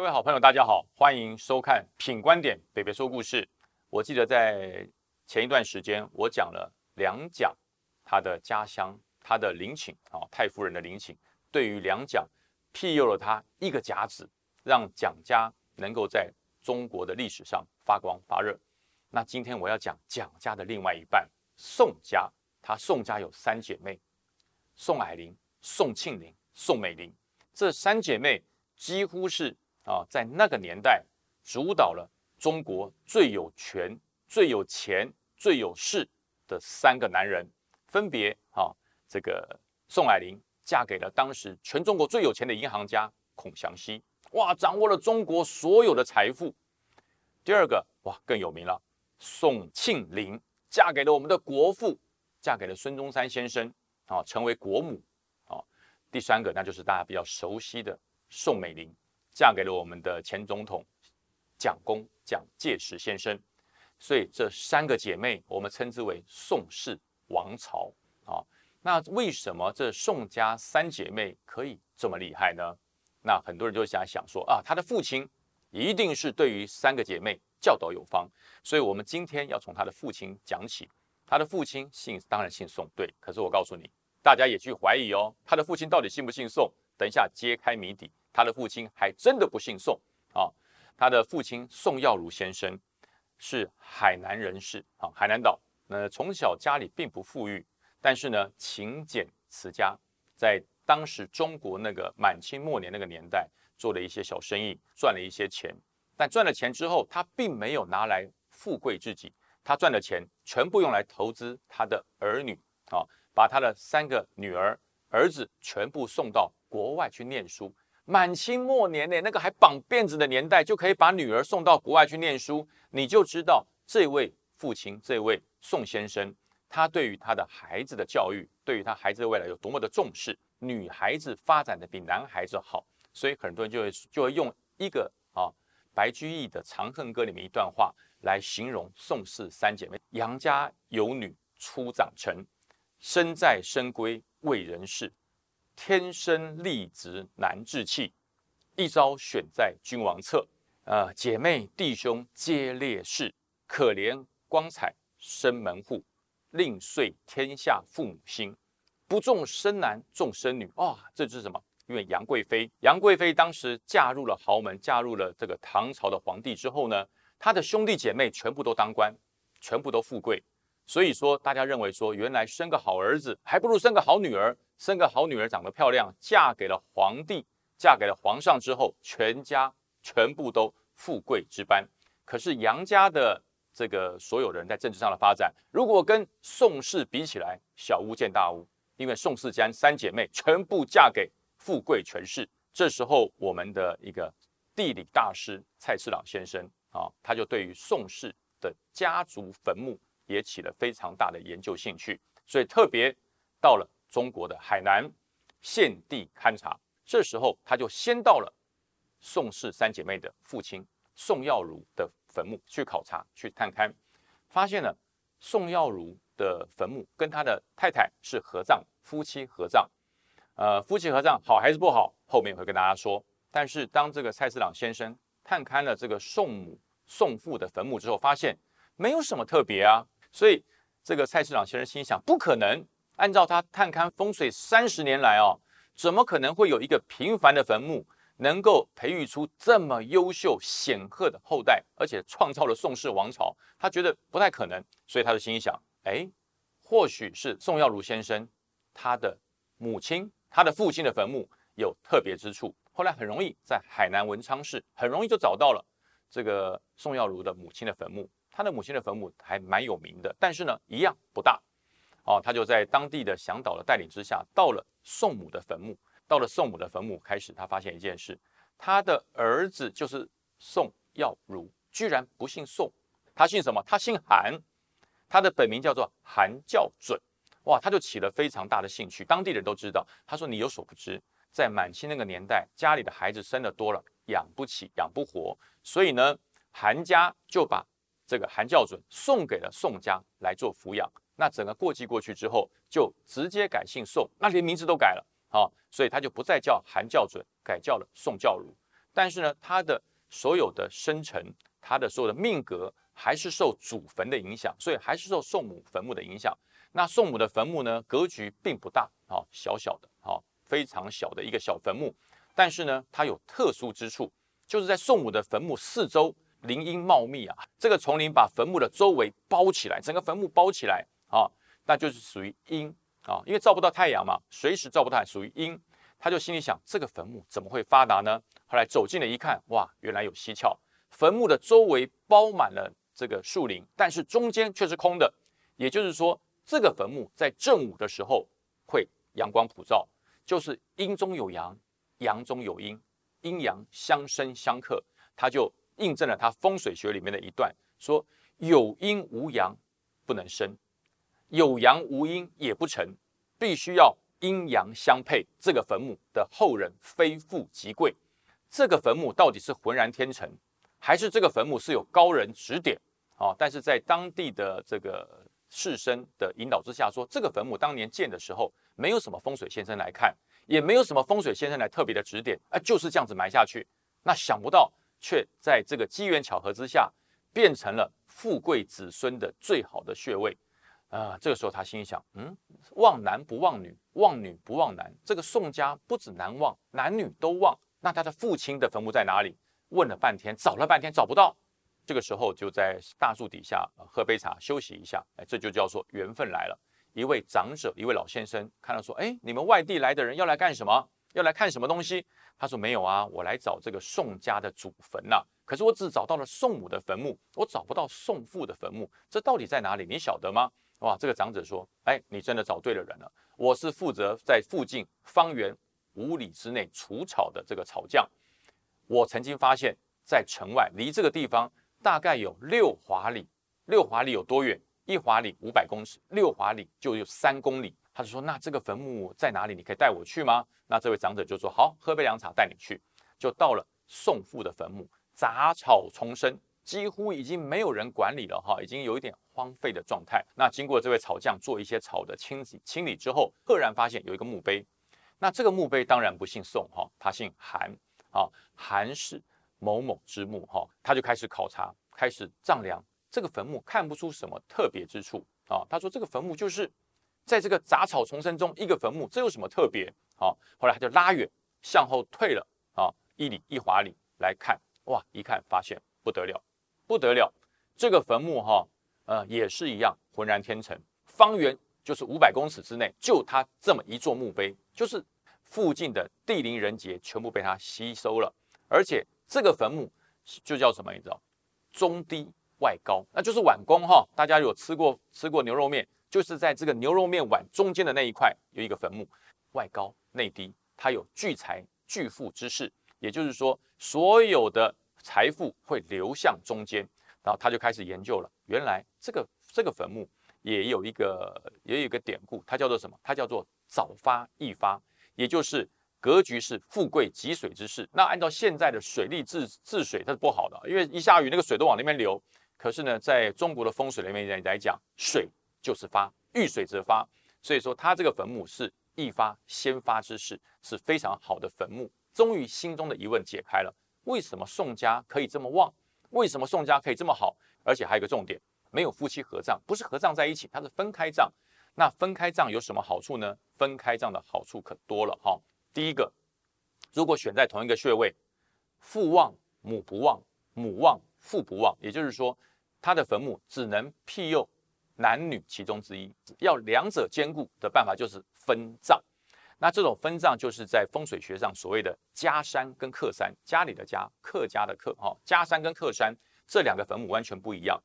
各位好朋友，大家好，欢迎收看《品观点北北说故事》。我记得在前一段时间，我讲了梁蒋他的家乡，他的陵寝啊，太夫人的陵寝，对于梁蒋庇佑了他一个甲子，让蒋家能够在中国的历史上发光发热。那今天我要讲蒋家的另外一半宋家，他宋家有三姐妹：宋霭龄、宋庆龄、宋美龄。这三姐妹几乎是啊，在那个年代主导了中国最有权、最有钱、最有势的三个男人，分别啊，这个宋霭龄嫁给了当时全中国最有钱的银行家孔祥熙，哇，掌握了中国所有的财富。第二个哇，更有名了，宋庆龄嫁给了我们的国父，嫁给了孙中山先生啊，成为国母。第三个，那就是大家比较熟悉的宋美龄，嫁给了我们的前总统蒋公蒋介石先生。所以这三个姐妹，我们称之为宋氏王朝啊。那为什么这宋家三姐妹可以这么厉害呢？那很多人就想想说啊，她的父亲一定是对于三个姐妹教导有方。所以我们今天要从她的父亲讲起。她的父亲姓当然姓宋，对。可是我告诉你。大家也去怀疑哦，他的父亲到底姓不姓宋？等一下揭开谜底，他的父亲还真的不姓宋啊！他的父亲宋耀如先生是海南人士啊，海南岛。那从小家里并不富裕，但是呢勤俭持家，在当时中国那个满清末年那个年代，做了一些小生意，赚了一些钱。但赚了钱之后，他并没有拿来富贵自己，他赚的钱全部用来投资他的儿女啊。把他的三个女儿、儿子全部送到国外去念书。满清末年呢，那个还绑辫子的年代，就可以把女儿送到国外去念书，你就知道这位父亲，这位宋先生，他对于他的孩子的教育，对于他孩子的未来有多么的重视。女孩子发展的比男孩子好，所以很多人就会就会用一个啊白居易的《长恨歌》里面一段话来形容宋氏三姐妹：杨家有女初长成。身在深闺为人事，天生丽质难自弃。一朝选在君王侧，呃，姐妹弟兄皆烈士，可怜光彩生门户，令遂天下父母心。不重生男重生女，哇，这是什么？因为杨贵妃，杨贵妃当时嫁入了豪门，嫁入了这个唐朝的皇帝之后呢，她的兄弟姐妹全部都当官，全部都富贵。所以说，大家认为说，原来生个好儿子还不如生个好女儿。生个好女儿长得漂亮，嫁给了皇帝，嫁给了皇上之后，全家全部都富贵之班。可是杨家的这个所有人在政治上的发展，如果跟宋氏比起来，小巫见大巫。因为宋氏家三姐妹全部嫁给富贵权势。这时候，我们的一个地理大师蔡次郎先生啊，他就对于宋氏的家族坟墓。也起了非常大的研究兴趣，所以特别到了中国的海南献地勘察。这时候他就先到了宋氏三姐妹的父亲宋耀如的坟墓去考察、去探勘，发现了宋耀如的坟墓跟他的太太是合葬，夫妻合葬。呃，夫妻合葬好还是不好？后面会跟大家说。但是当这个蔡司朗先生探勘了这个宋母、宋父的坟墓之后，发现没有什么特别啊。所以，这个蔡市长先生心想：不可能，按照他探勘风水三十年来哦，怎么可能会有一个平凡的坟墓能够培育出这么优秀显赫的后代，而且创造了宋氏王朝？他觉得不太可能，所以他就心想：哎，或许是宋耀如先生他的母亲、他的父亲的坟墓有特别之处。后来很容易在海南文昌市很容易就找到了这个宋耀如的母亲的坟墓。他的母亲的坟墓还蛮有名的，但是呢，一样不大。哦，他就在当地的向导的带领之下，到了宋母的坟墓。到了宋母的坟墓，开始他发现一件事：他的儿子就是宋耀如，居然不姓宋，他姓什么？他姓韩，他的本名叫做韩教准。哇，他就起了非常大的兴趣。当地人都知道，他说：“你有所不知，在满清那个年代，家里的孩子生的多了，养不起，养不活，所以呢，韩家就把。”这个韩教准送给了宋家来做抚养，那整个过继过去之后，就直接改姓宋，那连名字都改了啊，所以他就不再叫韩教准，改叫了宋教儒。但是呢，他的所有的生辰，他的所有的命格还是受祖坟的影响，所以还是受宋母坟墓的影响。那宋母的坟墓呢，格局并不大，啊，小小的，啊，非常小的一个小坟墓。但是呢，它有特殊之处，就是在宋母的坟墓四周林荫茂密啊，这个丛林把坟墓的周围包起来，整个坟墓包起来啊，那就是属于阴啊，因为照不到太阳嘛，随时照不到，属于阴。他就心里想，这个坟墓怎么会发达呢？后来走近了一看，哇，原来有蹊跷，坟墓的周围包满了这个树林，但是中间却是空的，也就是说，这个坟墓在正午的时候会阳光普照，就是阴中有阳。阳中有阴，阴阳相生相克，他就印证了他风水学里面的一段，说有阴无阳不能生，有阳无阴也不成，必须要阴阳相配，这个坟墓的后人非富即贵。这个坟墓到底是浑然天成，还是这个坟墓是有高人指点啊？但是在当地的这个士绅的引导之下，说这个坟墓当年建的时候，没有什么风水先生来看。也没有什么风水先生来特别的指点，啊，就是这样子埋下去。那想不到，却在这个机缘巧合之下，变成了富贵子孙的最好的穴位。啊，这个时候他心想，嗯，旺男不旺女，旺女不旺男。这个宋家不止男旺，男女都旺。那他的父亲的坟墓在哪里？问了半天，找了半天找不到。这个时候就在大树底下喝杯茶休息一下。哎，这就叫做缘分来了。一位长者，一位老先生，看到说：“哎，你们外地来的人要来干什么？要来看什么东西？”他说：“没有啊，我来找这个宋家的祖坟呐。可是我只找到了宋母的坟墓，我找不到宋父的坟墓，这到底在哪里？你晓得吗？”哇，这个长者说：“哎，你真的找对了人了。我是负责在附近方圆五里之内除草的这个草匠。我曾经发现，在城外离这个地方大概有六华里，六华里有多远？”一华里五百公尺，六华里就有三公里。他就说：“那这个坟墓在哪里？你可以带我去吗？”那这位长者就说：“好，喝杯凉茶，带你去。”就到了宋父的坟墓，杂草丛生，几乎已经没有人管理了哈，已经有一点荒废的状态。那经过这位草匠做一些草的清洗清理之后，赫然发现有一个墓碑。那这个墓碑当然不姓宋哈，他姓韩啊，韩氏某某之墓哈。他就开始考察，开始丈量。这个坟墓看不出什么特别之处啊！他说这个坟墓就是在这个杂草丛生中一个坟墓，这有什么特别啊？后来他就拉远向后退了啊一里一华里来看，哇！一看发现不得了，不得了！这个坟墓哈呃也是一样浑然天成，方圆就是五百公尺之内就他这么一座墓碑，就是附近的地灵人杰全部被他吸收了，而且这个坟墓就叫什么你知道？中低。外高，那就是碗公哈。大家有吃过吃过牛肉面，就是在这个牛肉面碗中间的那一块有一个坟墓，外高内低，它有聚财聚富之势，也就是说所有的财富会流向中间。然后他就开始研究了，原来这个这个坟墓也有一个也有一个典故，它叫做什么？它叫做早发易发，也就是格局是富贵积水之势。那按照现在的水利治治水，它是不好的，因为一下雨那个水都往那边流。可是呢，在中国的风水里面来讲，水就是发，遇水则发，所以说他这个坟墓是一发先发之势，是非常好的坟墓。终于心中的疑问解开了，为什么宋家可以这么旺？为什么宋家可以这么好？而且还有一个重点，没有夫妻合葬，不是合葬在一起，它是分开葬。那分开葬有什么好处呢？分开葬的好处可多了哈。第一个，如果选在同一个穴位，父旺母不旺，母旺父不旺，也就是说。他的坟墓只能庇佑男女其中之一，要两者兼顾的办法就是分葬。那这种分葬就是在风水学上所谓的家山跟客山，家里的家，客家的客，哈，家山跟客山这两个坟墓完全不一样。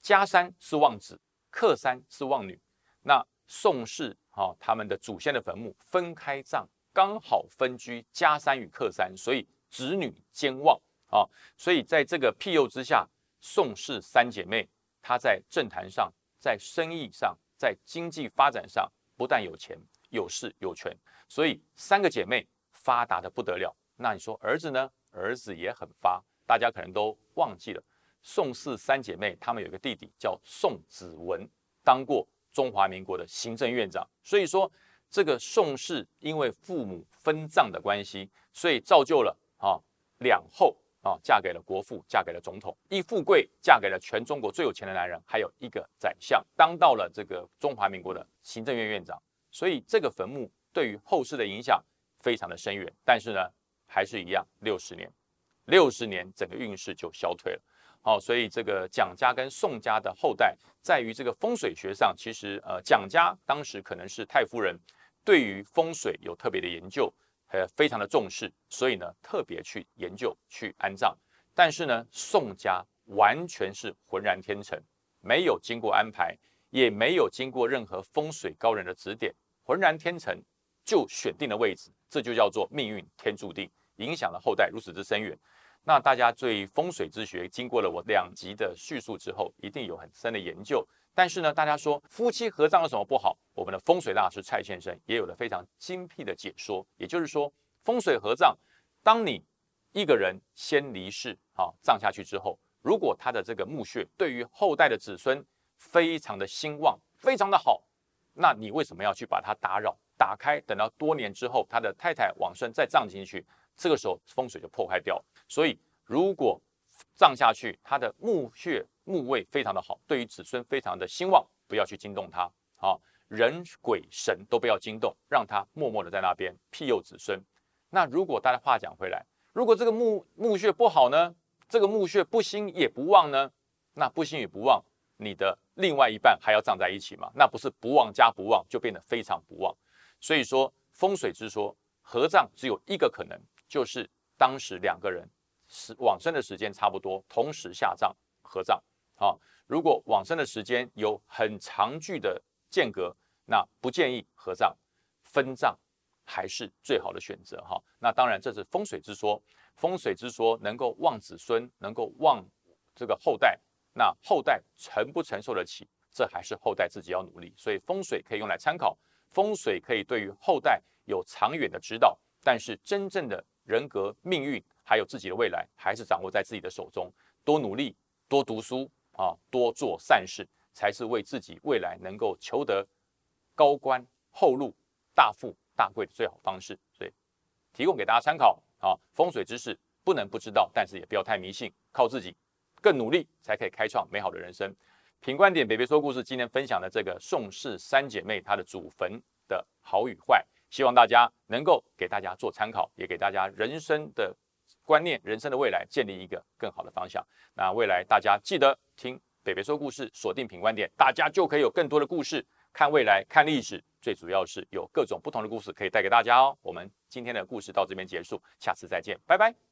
家山是旺子，客山是旺女。那宋氏哈他们的祖先的坟墓分开葬，刚好分居家山与客山，所以子女兼旺啊。所以在这个庇佑之下。宋氏三姐妹，她在政坛上、在生意上、在经济发展上，不但有钱、有势、有权，所以三个姐妹发达的不得了。那你说儿子呢？儿子也很发。大家可能都忘记了，宋氏三姐妹，她们有个弟弟叫宋子文，当过中华民国的行政院长。所以说，这个宋氏因为父母分葬的关系，所以造就了啊两后啊，嫁给了国父，嫁给了总统；一富贵，嫁给了全中国最有钱的男人，还有一个宰相，当到了这个中华民国的行政院院长。所以这个坟墓对于后世的影响非常的深远。但是呢，还是一样，六十年，六十年，整个运势就消退了。好，所以这个蒋家跟宋家的后代，在于这个风水学上，其实呃，蒋家当时可能是太夫人对于风水有特别的研究，呃，非常的重视，所以呢，特别去研究去安葬。但是呢，宋家完全是浑然天成，没有经过安排，也没有经过任何风水高人的指点，浑然天成就选定了位置，这就叫做命运天注定，影响了后代如此之深远。那大家对风水之学，经过了我两集的叙述之后，一定有很深的研究。但是呢，大家说夫妻合葬有什么不好？我们的风水大师蔡先生也有了非常精辟的解说。也就是说，风水合葬，当你一个人先离世，好葬下去之后，如果他的这个墓穴对于后代的子孙非常的兴旺，非常的好，那你为什么要去把它打扰、打开？等到多年之后，他的太太往生再葬进去，这个时候风水就破坏掉。所以，如果葬下去，他的墓穴墓位非常的好，对于子孙非常的兴旺，不要去惊动他。好，人鬼神都不要惊动，让他默默的在那边庇佑子孙。那如果大家话讲回来，如果这个墓墓穴不好呢？这个墓穴不兴也不旺呢？那不兴也不旺，你的另外一半还要葬在一起吗？那不是不旺加不旺，就变得非常不旺。所以说风水之说，合葬只有一个可能，就是当时两个人。是往生的时间差不多，同时下葬合葬啊。如果往生的时间有很长距的间隔，那不建议合葬，分葬还是最好的选择哈。那当然这是风水之说，风水之说能够旺子孙，能够旺这个后代，那后代承不承受得起，这还是后代自己要努力。所以风水可以用来参考，风水可以对于后代有长远的指导，但是真正的人格命运。还有自己的未来，还是掌握在自己的手中。多努力，多读书啊，多做善事，才是为自己未来能够求得高官厚禄、大富大贵的最好方式。所以，提供给大家参考啊。风水知识不能不知道，但是也不要太迷信，靠自己更努力，才可以开创美好的人生。品观点，北北说故事，今天分享的这个宋氏三姐妹她的祖坟的好与坏，希望大家能够给大家做参考，也给大家人生的。观念人生的未来，建立一个更好的方向。那未来大家记得听北北说故事，锁定品观点，大家就可以有更多的故事看未来，看历史。最主要是有各种不同的故事可以带给大家哦。我们今天的故事到这边结束，下次再见，拜拜。